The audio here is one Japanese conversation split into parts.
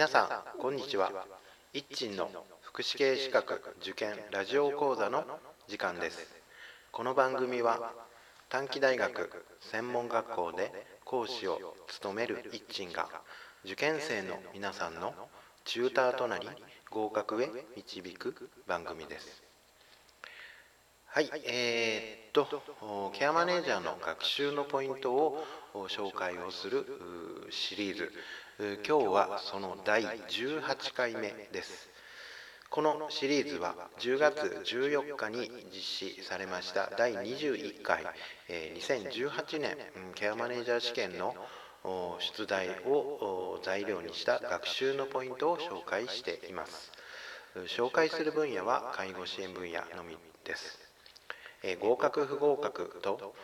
皆さんこんにちは。一鎮の福祉系資格受験ラジオ講座の時間です。この番組は短期大学専門学校で講師を務める一鎮が受験生の皆さんのチューターとなり合格へ導く番組です。はい、えー、っとケアマネージャーの学習のポイントを紹介をするシリーズ。今日はその第18回目です。このシリーズは10月14日に実施されました第21回2018年ケアマネージャー試験の出題を材料にした学習のポイントを紹介しています。紹介する分野は介護支援分野のみです。合格不合格と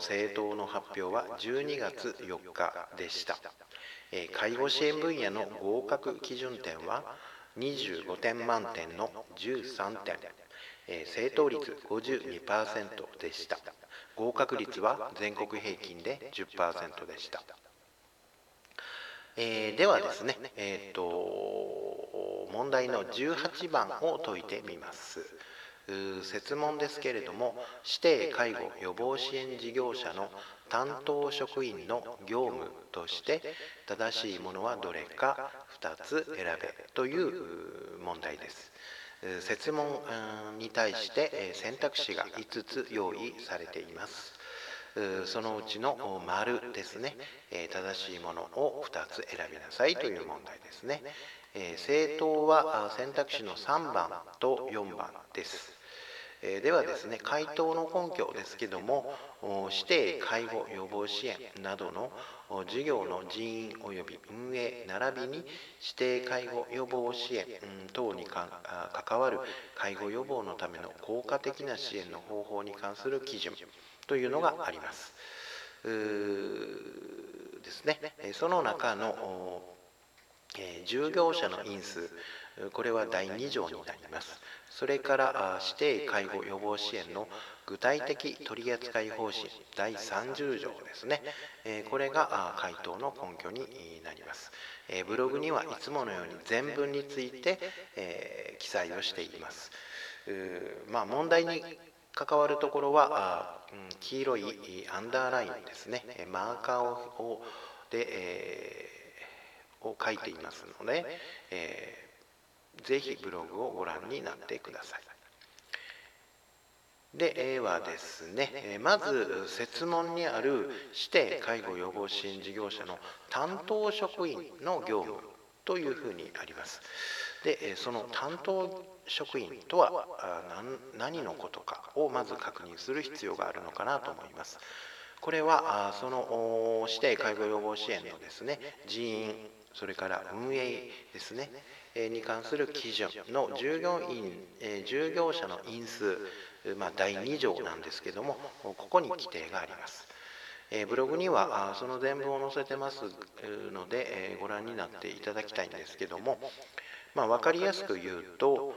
政党の発表は12月4日でした。介護支援分野の合格基準点は25点満点の13点。正答率52%でした。合格率は全国平均で10%でした、えー、ではですね、えーと、問題の18番を解いてみます。設問ですけれども指定介護予防支援事業者の担当職員の業務として正しいものはどれか2つ選べという問題です。設問に対して選択肢が5つ用意されています。そのうちの丸ですね。正しいものを2つ選びなさいという問題ですね。政党は選択肢の3番と4番です。えではですね回答の根拠ですけども指定介護予防支援などの事業の人員及び運営並びに指定介護予防支援等に関わる介護予防のための効果的な支援の方法に関する基準。というのがあります。ですね、その中の従業者の因数。これは第2条になります。それから指定介護予防支援の具体的取扱い方針。第30条ですね。これが回答の根拠になります。ブログにはいつものように全文について記載をしています。まあ問題に関わるところは黄色いアンダーラインですねマーカーをで、えー、を書いていますので、えぜひブログをご覧になってください。で、A はですね、まず設問にある指定介護予防支援事業者の担当職員の業務というふうにあります。で、その担当職員とは何のことかをまず確認する必要があるのかなと思います。これはその指定介護予防支援のですね人員それから運営ですねに関する基準の従業員、従業者の因数、まあ、第2条なんですけどもここに規定があります。ブログにはその全文を載せてますのでご覧になっていただきたいんですけども、まあ、分かりやすく言うと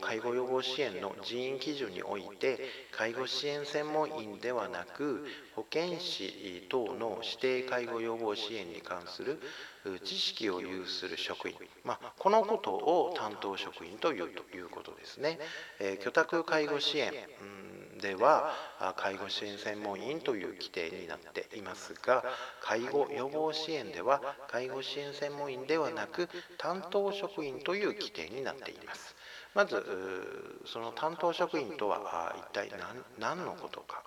介護予防支援の人員基準において介護支援専門員ではなく保健師等の指定介護予防支援に関する知識を有する職員、まあ、このことを担当職員というということですね。え居宅介護支援。では介護支援専門員という規定になっていますが介護予防支援では介護支援専門員ではなく担当職員という規定になっています。まずその担当職員とは一体何のことか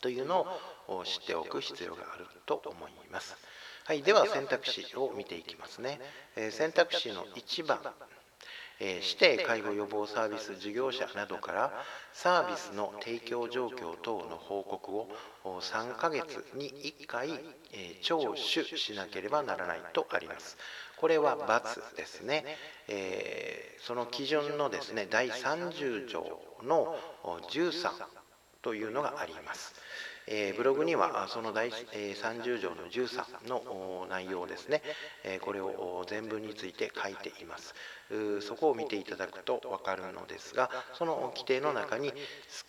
というのを知っておく必要があると思います。はい、では選択肢を見ていきますね。え選択肢の1番、え指定介護予防サービス事業者などからサービスの提供状況等の報告を3ヶ月に1回、え聴取しなければならないとあります。これは×ですね、えー、その基準のですね第30条の13というのがあります。えー、ブログにはその第、えー、30条の13の内容ですね、えー、これを全文について書いています。そこを見ていただくと分かるのですがその規定の中に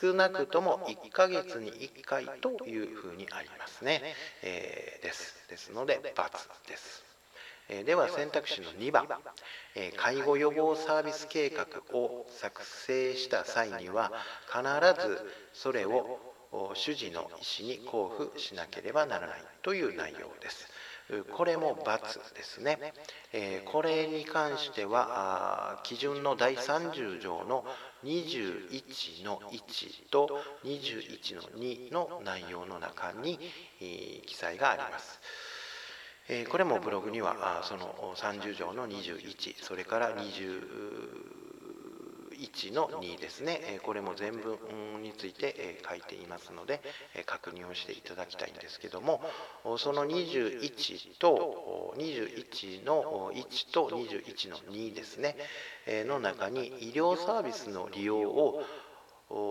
少なくとも1ヶ月に1回というふうにありますね、えー、ですですので×です。では選択肢の2番、介護予防サービス計画を作成した際には必ずそれを主事の意思に交付しなければならないという内容です。これも×ですね。これに関しては基準の第30条の21の1と21の2の内容の中に記載があります。これもブログにはその30条の21それから20 1の2ですね。これも全文について書いていますので確認をしていただきたいんですけどもその21と21の1と21の2ですね。の中に医療サービスの利用を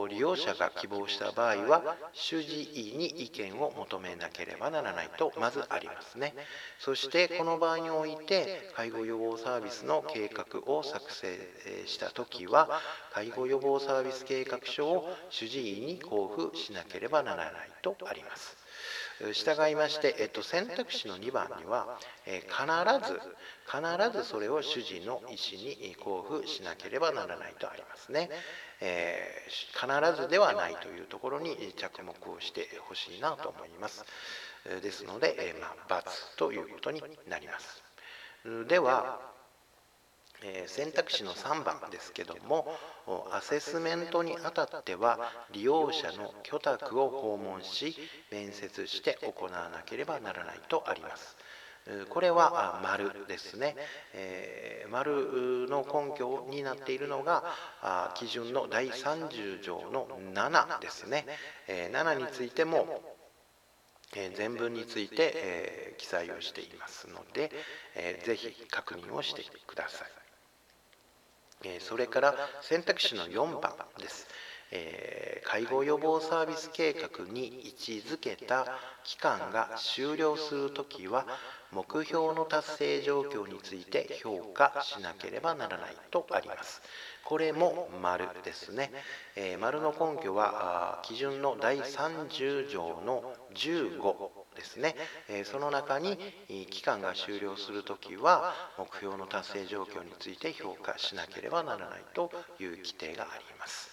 利用者が希望した場合は主治医に意見を求めなければならないとまずありますね。そしてこの場合において介護予防サービスの計画を作成した時は介護予防サービス計画書を主治医に交付しなければならないとあります。従いまして、えっと、選択肢の2番には、え必ず必ずそれを主治の医師に交付しなければならないとありますね。えー、必ずではないというところに着目をしてほしいなと思います。ですので、え、まあ、×ということになります。では、え、選択肢の3番ですけどもアセスメントにあたっては利用者の居宅を訪問し面接して行わなければならないとあります。これは丸ですね、えー、丸の根拠になっているのが基準の第30条の7ですね、え、7についても全文について、え記載をしていますので、えー、ぜひ確認をしてください、えそれから選択肢の4番です、え介護予防サービス計画に位置づけた期間が終了するときは目標の達成状況について評価しなければならないとあります。これも丸ですね。え、丸の根拠は基準の第30条の15ですね、えー、その中に期間が終了するときは目標の達成状況について評価しなければならないという規定があります。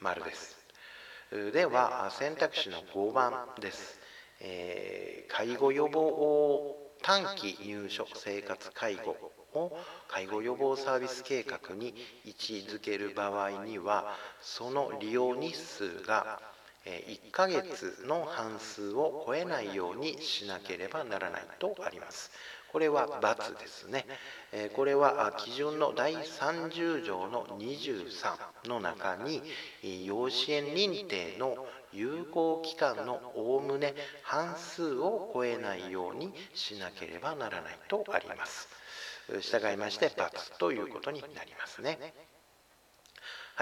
丸です。では選択肢の5番です。えー、介護予防短期入所生活介護を介護予防サービス計画に位置づける場合にはその利用日数が1ヶ月の半数を超えないようにしなければならないとあります。これは×ですね。これは基準の第30条の23の中に養子縁認定の有効期間のおおむね半数を超えないようにしなければならないとあります。従いまして×ということになりますね。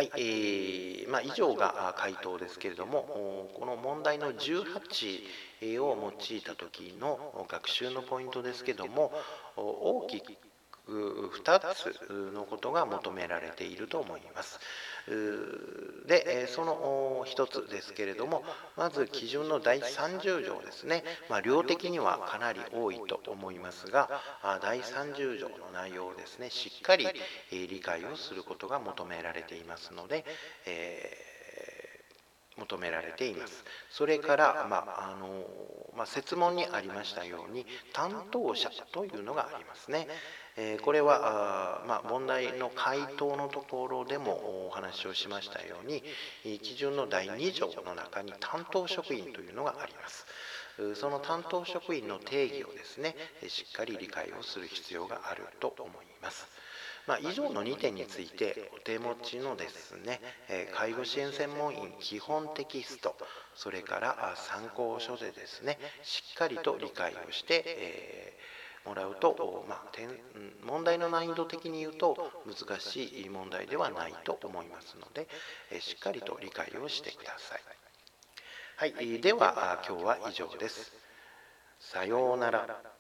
はい、えーまあ、以上が回答ですけれどもこの問題の18を用いた時の学習のポイントですけども大きく2つのことが求められていると思います。でその一つですけれどもまず基準の第30条ですね、まあ、量的にはかなり多いと思いますが第30条の内容をですねしっかり理解をすることが求められていますので、えー、求められています。それから、まああのまあ、説問にありましたように担当者というのがありますね。えこれは、ま、問題の回答のところでもお話をしましたように基準の第2条の中に担当職員というのがあります。その担当職員の定義をですねしっかり理解をする必要があると思います。まあ、以上の2点についてお手持ちのですね介護支援専門員基本テキストそれから参考書でですねしっかりと理解をして、えーもらうと、まあ、問題の難易度的に言うと難しい問題ではないと思いますので、しっかりと理解をしてください。はい、では今日は以上です。さようなら。